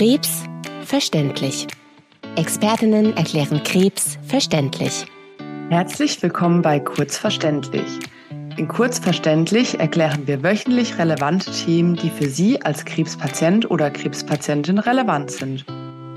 Krebs verständlich. Expertinnen erklären Krebs verständlich. Herzlich willkommen bei Kurzverständlich. In Kurzverständlich erklären wir wöchentlich relevante Themen, die für Sie als Krebspatient oder Krebspatientin relevant sind.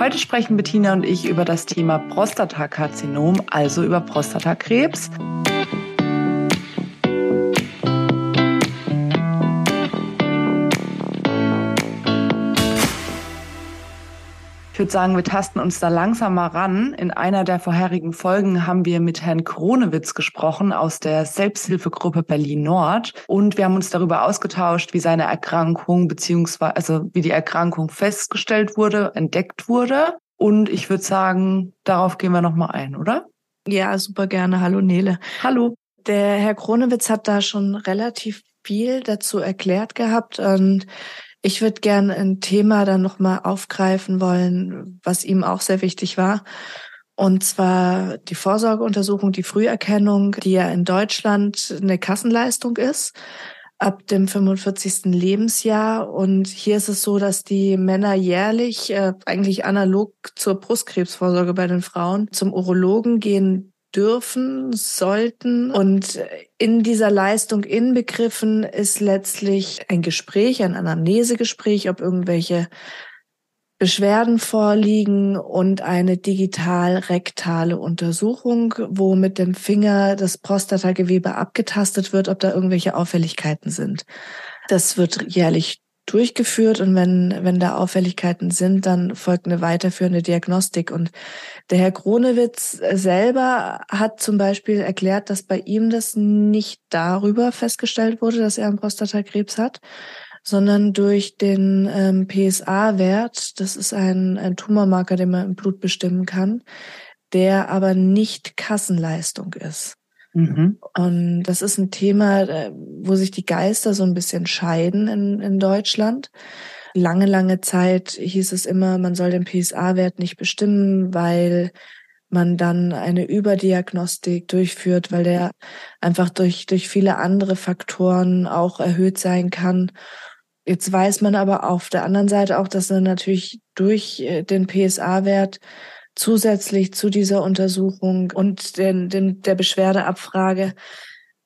Heute sprechen Bettina und ich über das Thema Prostatakarzinom, also über Prostatakrebs. Ich würde sagen, wir tasten uns da langsam mal ran. In einer der vorherigen Folgen haben wir mit Herrn Kronewitz gesprochen aus der Selbsthilfegruppe Berlin Nord und wir haben uns darüber ausgetauscht, wie seine Erkrankung beziehungsweise also wie die Erkrankung festgestellt wurde, entdeckt wurde. Und ich würde sagen, darauf gehen wir noch mal ein, oder? Ja, super gerne. Hallo Nele. Hallo. Der Herr Kronewitz hat da schon relativ viel dazu erklärt gehabt und ich würde gerne ein Thema dann nochmal aufgreifen wollen, was ihm auch sehr wichtig war. Und zwar die Vorsorgeuntersuchung, die Früherkennung, die ja in Deutschland eine Kassenleistung ist ab dem 45. Lebensjahr. Und hier ist es so, dass die Männer jährlich, äh, eigentlich analog zur Brustkrebsvorsorge bei den Frauen, zum Urologen gehen dürfen, sollten. Und in dieser Leistung inbegriffen ist letztlich ein Gespräch, ein Anamnesegespräch, ob irgendwelche Beschwerden vorliegen und eine digital-rektale Untersuchung, wo mit dem Finger das Prostatagewebe abgetastet wird, ob da irgendwelche Auffälligkeiten sind. Das wird jährlich durchgeführt und wenn, wenn da Auffälligkeiten sind, dann folgt eine weiterführende Diagnostik. Und der Herr Kronewitz selber hat zum Beispiel erklärt, dass bei ihm das nicht darüber festgestellt wurde, dass er einen Prostatakrebs hat, sondern durch den ähm, PSA-Wert. Das ist ein, ein Tumormarker, den man im Blut bestimmen kann, der aber nicht Kassenleistung ist. Mhm. Und das ist ein Thema, äh, wo sich die Geister so ein bisschen scheiden in, in Deutschland. Lange, lange Zeit hieß es immer, man soll den PSA-Wert nicht bestimmen, weil man dann eine Überdiagnostik durchführt, weil der einfach durch, durch viele andere Faktoren auch erhöht sein kann. Jetzt weiß man aber auf der anderen Seite auch, dass er natürlich durch äh, den PSA-Wert zusätzlich zu dieser Untersuchung und den, den, der Beschwerdeabfrage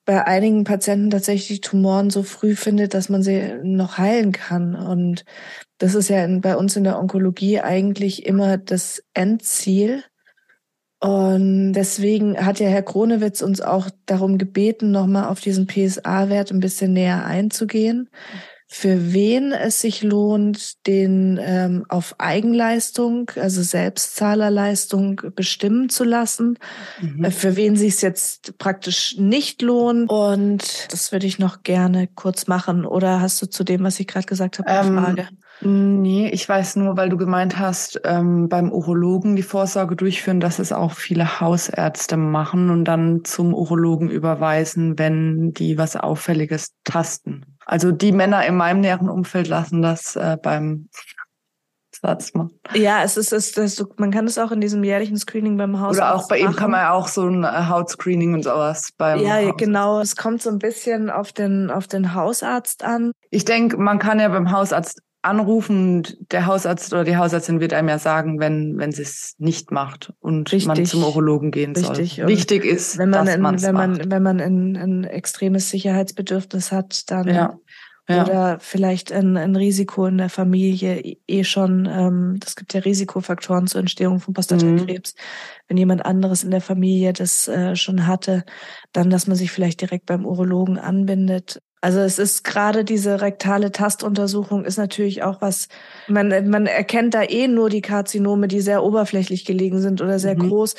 bei einigen Patienten tatsächlich Tumoren so früh findet, dass man sie noch heilen kann. Und das ist ja in, bei uns in der Onkologie eigentlich immer das Endziel. Und deswegen hat ja Herr Kronewitz uns auch darum gebeten, nochmal auf diesen PSA-Wert ein bisschen näher einzugehen für wen es sich lohnt, den ähm, auf Eigenleistung, also Selbstzahlerleistung bestimmen zu lassen, mhm. äh, für wen sich es jetzt praktisch nicht lohnt. Und das würde ich noch gerne kurz machen. Oder hast du zu dem, was ich gerade gesagt habe, eine ähm, Frage? Nee, ich weiß nur, weil du gemeint hast, ähm, beim Urologen die Vorsorge durchführen, dass es auch viele Hausärzte machen und dann zum Urologen überweisen, wenn die was Auffälliges tasten. Also die Männer in meinem näheren Umfeld lassen das äh, beim Satz machen. Ja, es ist, es ist man kann es auch in diesem jährlichen Screening beim Hausarzt Oder auch bei machen. ihm kann man ja auch so ein äh, Hautscreening und sowas beim Ja, Hausarzt. genau. Es kommt so ein bisschen auf den, auf den Hausarzt an. Ich denke, man kann ja beim Hausarzt anrufen und der Hausarzt oder die Hausärztin wird einem ja sagen, wenn wenn sie es nicht macht und Richtig. man zum Urologen gehen Richtig. soll. Und Wichtig ist, wenn man dass in, wenn man macht. wenn man ein, ein extremes Sicherheitsbedürfnis hat, dann ja. Ja. oder vielleicht ein, ein Risiko in der Familie eh schon. Ähm, das gibt ja Risikofaktoren zur Entstehung von Prostatakrebs. Mhm. Wenn jemand anderes in der Familie das äh, schon hatte, dann, dass man sich vielleicht direkt beim Urologen anbindet. Also es ist gerade diese rektale Tastuntersuchung ist natürlich auch was, man, man erkennt da eh nur die Karzinome, die sehr oberflächlich gelegen sind oder sehr mhm. groß.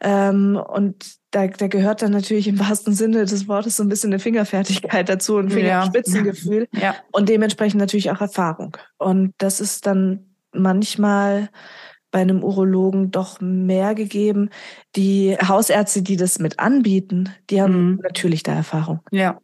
Ähm, und da, da gehört dann natürlich im wahrsten Sinne des Wortes so ein bisschen eine Fingerfertigkeit dazu, ein Fingerspitzengefühl ja. ja. und dementsprechend natürlich auch Erfahrung. Und das ist dann manchmal bei einem Urologen doch mehr gegeben. Die Hausärzte, die das mit anbieten, die haben mhm. natürlich da Erfahrung. Ja.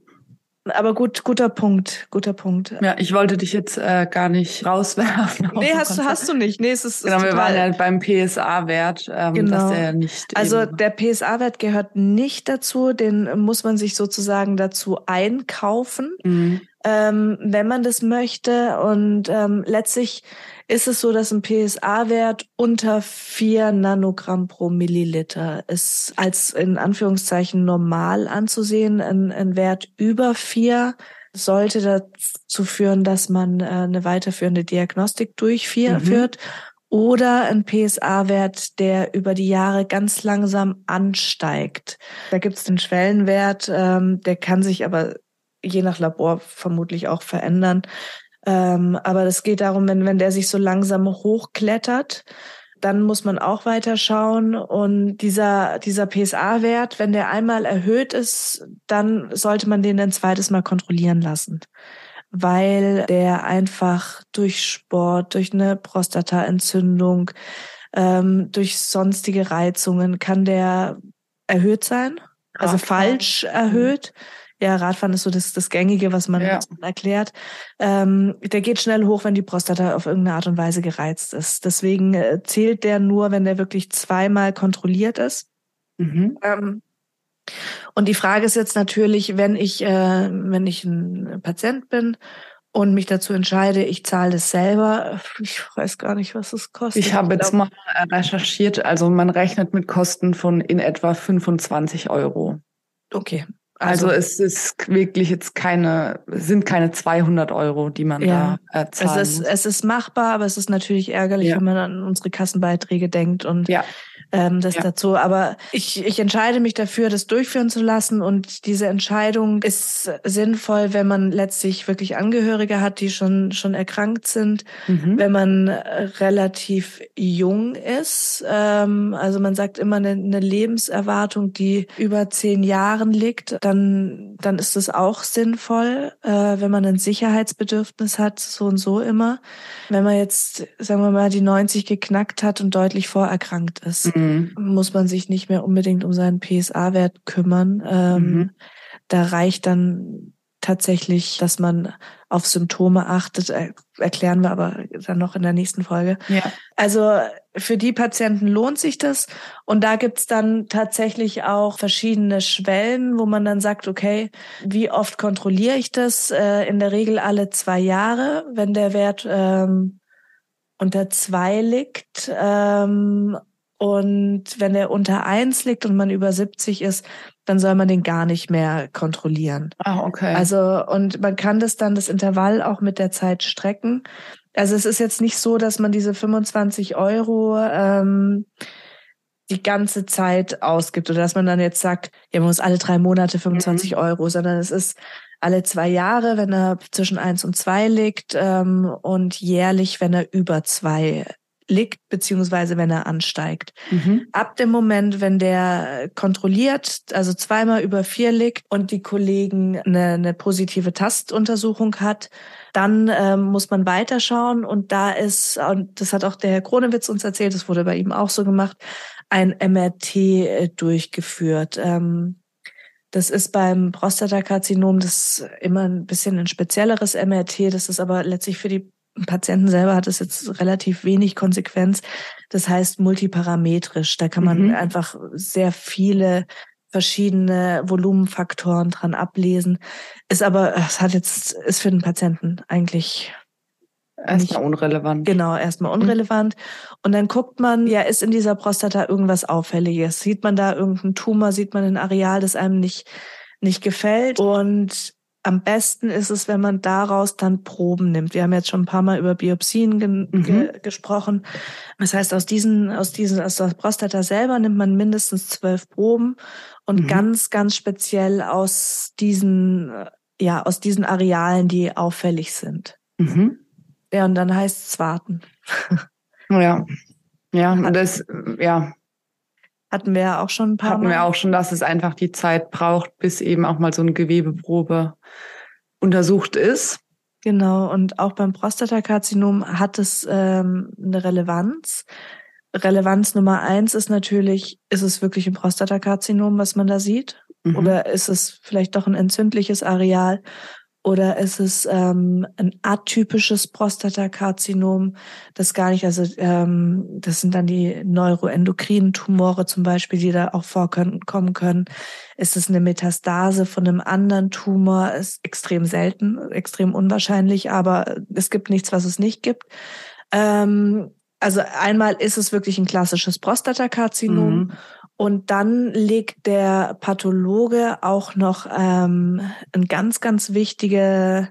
Aber gut, guter Punkt, guter Punkt. Ja, ich wollte dich jetzt äh, gar nicht rauswerfen. Nee, hast du, hast du nicht. Nee, es ist Genau, ist wir waren ja beim PSA-Wert, ähm, genau. dass der nicht. Also der PSA-Wert gehört nicht dazu, den muss man sich sozusagen dazu einkaufen. Mhm. Ähm, wenn man das möchte. Und ähm, letztlich ist es so, dass ein PSA-Wert unter vier Nanogramm pro Milliliter ist als in Anführungszeichen normal anzusehen. Ein, ein Wert über vier sollte dazu führen, dass man äh, eine weiterführende Diagnostik durchführt. Mhm. Oder ein PSA-Wert, der über die Jahre ganz langsam ansteigt. Da gibt es den Schwellenwert, ähm, der kann sich aber je nach Labor vermutlich auch verändern. Ähm, aber es geht darum, wenn, wenn der sich so langsam hochklettert, dann muss man auch weiter schauen. Und dieser, dieser PSA-Wert, wenn der einmal erhöht ist, dann sollte man den ein zweites Mal kontrollieren lassen. Weil der einfach durch Sport, durch eine Prostataentzündung, ähm, durch sonstige Reizungen kann der erhöht sein. Also falsch erhöht. Mhm ja, Radfahren ist so das, das Gängige, was man, ja. was man erklärt. Ähm, der geht schnell hoch, wenn die Prostata auf irgendeine Art und Weise gereizt ist. Deswegen äh, zählt der nur, wenn der wirklich zweimal kontrolliert ist. Mhm. Ähm, und die Frage ist jetzt natürlich, wenn ich, äh, wenn ich ein Patient bin und mich dazu entscheide, ich zahle das selber. Ich weiß gar nicht, was es kostet. Ich habe jetzt mal recherchiert, also man rechnet mit Kosten von in etwa 25 Euro. Okay, also, also, es ist wirklich jetzt keine, sind keine 200 Euro, die man ja. da äh, zahlen es ist, muss. Es ist machbar, aber es ist natürlich ärgerlich, ja. wenn man an unsere Kassenbeiträge denkt und ja ähm, das ja. dazu. Aber ich, ich entscheide mich dafür, das durchführen zu lassen. Und diese Entscheidung ist sinnvoll, wenn man letztlich wirklich Angehörige hat, die schon, schon erkrankt sind, mhm. wenn man relativ jung ist. Ähm, also man sagt immer eine, eine Lebenserwartung, die über zehn Jahren liegt, dann, dann ist es auch sinnvoll, äh, wenn man ein Sicherheitsbedürfnis hat, so und so immer. Wenn man jetzt, sagen wir mal, die 90 geknackt hat und deutlich vorerkrankt ist. Mhm mhm. muss man sich nicht mehr unbedingt um seinen PSA-Wert kümmern. Ähm, mhm. Da reicht dann tatsächlich, dass man auf Symptome achtet, erklären wir aber dann noch in der nächsten Folge. Ja. Also für die Patienten lohnt sich das. Und da gibt's dann tatsächlich auch verschiedene Schwellen, wo man dann sagt, okay, wie oft kontrolliere ich das? Äh, in der Regel alle zwei Jahre, wenn der Wert ähm, unter zwei liegt. Ähm, und wenn er unter eins liegt und man über 70 ist, dann soll man den gar nicht mehr kontrollieren. Ah, okay. Also, und man kann das dann, das Intervall auch mit der Zeit strecken. Also es ist jetzt nicht so, dass man diese 25 Euro ähm, die ganze Zeit ausgibt oder dass man dann jetzt sagt, ja, man muss alle drei Monate 25 mhm. Euro, sondern es ist alle zwei Jahre, wenn er zwischen eins und zwei liegt ähm, und jährlich, wenn er über zwei liegt, beziehungsweise wenn er ansteigt. Mhm. Ab dem Moment, wenn der kontrolliert, also zweimal über vier liegt und die Kollegen eine, eine positive Tastuntersuchung hat, dann ähm, muss man weiterschauen und da ist, und das hat auch der Herr Kronewitz uns erzählt, das wurde bei ihm auch so gemacht, ein MRT äh, durchgeführt. Ähm, das ist beim Prostatakarzinom das immer ein bisschen ein spezielleres MRT. Das ist aber letztlich für die Patienten selber hat es jetzt relativ wenig Konsequenz. Das heißt multiparametrisch. Da kann man mhm. einfach sehr viele verschiedene Volumenfaktoren dran ablesen. Ist aber, es hat jetzt, ist für den Patienten eigentlich Erstmal unrelevant. Genau, erstmal mhm. unrelevant. Und dann guckt man, ja, ist in dieser Prostata irgendwas Auffälliges? Sieht man da irgendeinen Tumor? Sieht man ein Areal, das einem nicht, nicht gefällt? Und am besten ist es, wenn man daraus dann Proben nimmt. Wir haben jetzt schon ein paar Mal über Biopsien ge mhm. ge gesprochen. Das heißt, aus diesen, aus diesen, aus der Prostata selber nimmt man mindestens zwölf Proben und mhm. ganz, ganz speziell aus diesen, ja, aus diesen Arealen, die auffällig sind. Mhm. Ja, und dann heißt es warten. Ja. Ja, und das, ja, hatten wir ja auch schon ein paar Hatten Mal. wir auch schon, dass es einfach die Zeit braucht, bis eben auch mal so eine Gewebeprobe untersucht ist. Genau, und auch beim Prostatakarzinom hat es ähm, eine Relevanz. Relevanz Nummer eins ist natürlich, ist es wirklich ein Prostatakarzinom, was man da sieht? Mhm. Oder ist es vielleicht doch ein entzündliches Areal? Oder ist es ähm, ein atypisches Prostatakarzinom, das gar nicht, also ähm, das sind dann die neuroendokrinen Tumore zum Beispiel, die da auch vorkommen können. Ist es eine Metastase von einem anderen Tumor? Ist extrem selten, extrem unwahrscheinlich, aber es gibt nichts, was es nicht gibt. Ähm, also einmal ist es wirklich ein klassisches Prostatakarzinom. Mhm. Und dann legt der Pathologe auch noch ähm, ein ganz, ganz wichtige,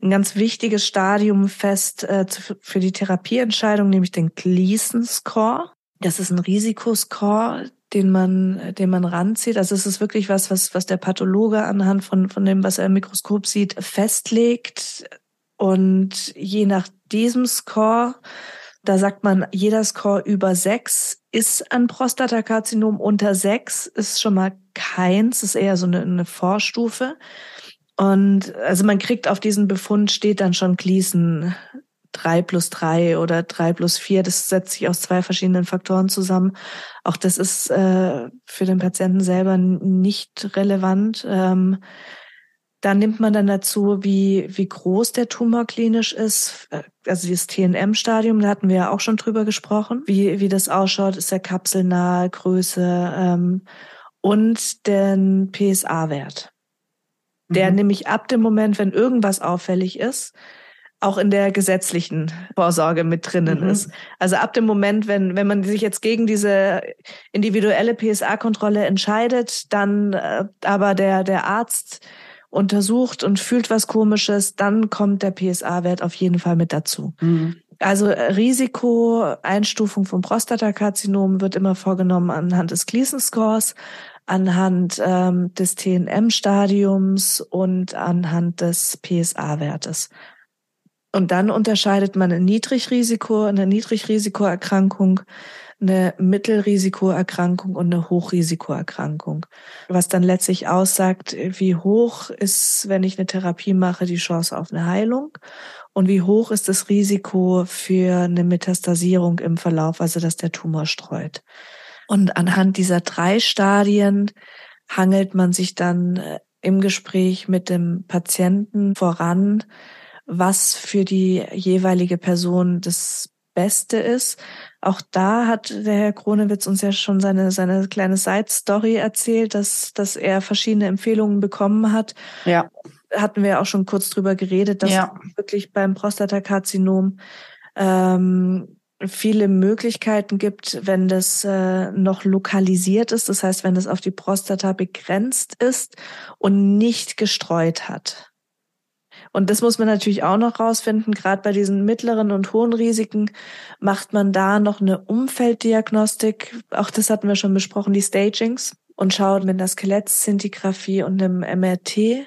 ein ganz wichtiges Stadium fest äh, für die Therapieentscheidung, nämlich den Gleason Score. Das ist ein Risikoscore, den man, den man ranzieht. Also es ist wirklich was, was, was der Pathologe anhand von, von dem, was er im Mikroskop sieht, festlegt. Und je nach diesem Score da sagt man, jeder Score über sechs ist ein Prostatakarzinom. Unter sechs ist schon mal keins, ist eher so eine, eine Vorstufe. Und also man kriegt auf diesen Befund steht dann schon Gleason drei plus drei oder drei plus vier. Das setzt sich aus zwei verschiedenen Faktoren zusammen. Auch das ist äh, für den Patienten selber nicht relevant. Ähm, dann nimmt man dann dazu, wie, wie groß der Tumor klinisch ist. Also dieses TNM-Stadium, da hatten wir ja auch schon drüber gesprochen, wie, wie das ausschaut, ist der kapselnahe Größe ähm, und den PSA-Wert. Der mhm. nämlich ab dem Moment, wenn irgendwas auffällig ist, auch in der gesetzlichen Vorsorge mit drinnen mhm. ist. Also ab dem Moment, wenn, wenn man sich jetzt gegen diese individuelle PSA-Kontrolle entscheidet, dann äh, aber der, der Arzt untersucht und fühlt was Komisches, dann kommt der PSA-Wert auf jeden Fall mit dazu. Mhm. Also äh, Risikoeinstufung von Prostatakarzinom wird immer vorgenommen anhand des Gleason-Scores, anhand ähm, des TNM-Stadiums und anhand des PSA-Wertes. Und dann unterscheidet man ein Niedrigrisiko, eine Niedrigrisikoerkrankung eine Mittelrisikoerkrankung und eine Hochrisikoerkrankung. Was dann letztlich aussagt, wie hoch ist, wenn ich eine Therapie mache, die Chance auf eine Heilung und wie hoch ist das Risiko für eine Metastasierung im Verlauf, also dass der Tumor streut. Und anhand dieser drei Stadien hangelt man sich dann äh, im Gespräch mit dem Patienten voran, was für die jeweilige Person das Beste ist. Auch da hat der Herr Kronewitz uns ja schon seine, seine kleine Side-Story erzählt, dass, dass er verschiedene Empfehlungen bekommen hat. Ja. Hatten wir auch schon kurz drüber geredet, dass ja. wirklich beim Prostatakarzinom ähm, viele Möglichkeiten gibt, wenn das äh, noch lokalisiert ist, das heißt, wenn es auf die Prostata begrenzt ist und nicht gestreut hat. Und das muss man natürlich auch noch rausfinden. Gerade bei diesen mittleren und hohen Risiken macht man da noch eine Umfelddiagnostik. Auch das hatten wir schon besprochen, die Stagings und schaut mit einer Skelettszintigraphie und einem MRT,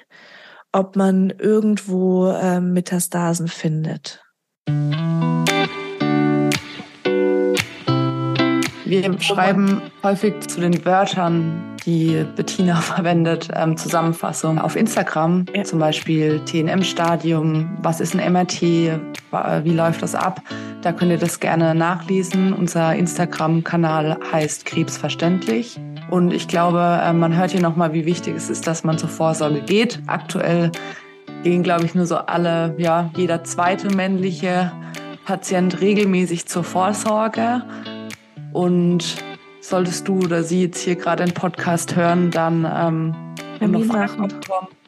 ob man irgendwo äh, Metastasen findet. Wir schreiben häufig zu den Wörtern, die Bettina verwendet, ähm, Zusammenfassung auf Instagram, ja. zum Beispiel TNM-Stadium, was ist ein MRT, wie läuft das ab? Da könnt ihr das gerne nachlesen. Unser Instagram-Kanal heißt Krebsverständlich. Und ich glaube, äh, man hört hier nochmal, wie wichtig es ist, dass man zur Vorsorge geht. Aktuell gehen, glaube ich, nur so alle, ja, jeder zweite männliche Patient regelmäßig zur Vorsorge. Und solltest du oder sie jetzt hier gerade einen Podcast hören, dann ähm, Termin machen.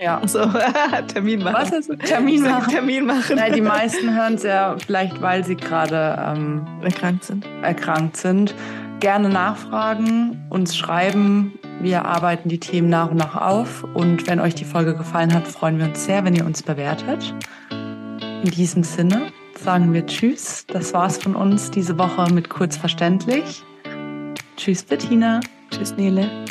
Ja. Also, Termin machen. Was heißt Termin machen? Termin machen. Nein, die meisten hören es ja vielleicht, weil sie gerade ähm, erkrankt sind. Erkrankt sind. Gerne nachfragen, uns schreiben. Wir arbeiten die Themen nach und nach auf. Und wenn euch die Folge gefallen hat, freuen wir uns sehr, wenn ihr uns bewertet. In diesem Sinne sagen wir Tschüss. Das war's von uns diese Woche mit Kurzverständlich. Tschüss, Bettina. Tschüss, Nele.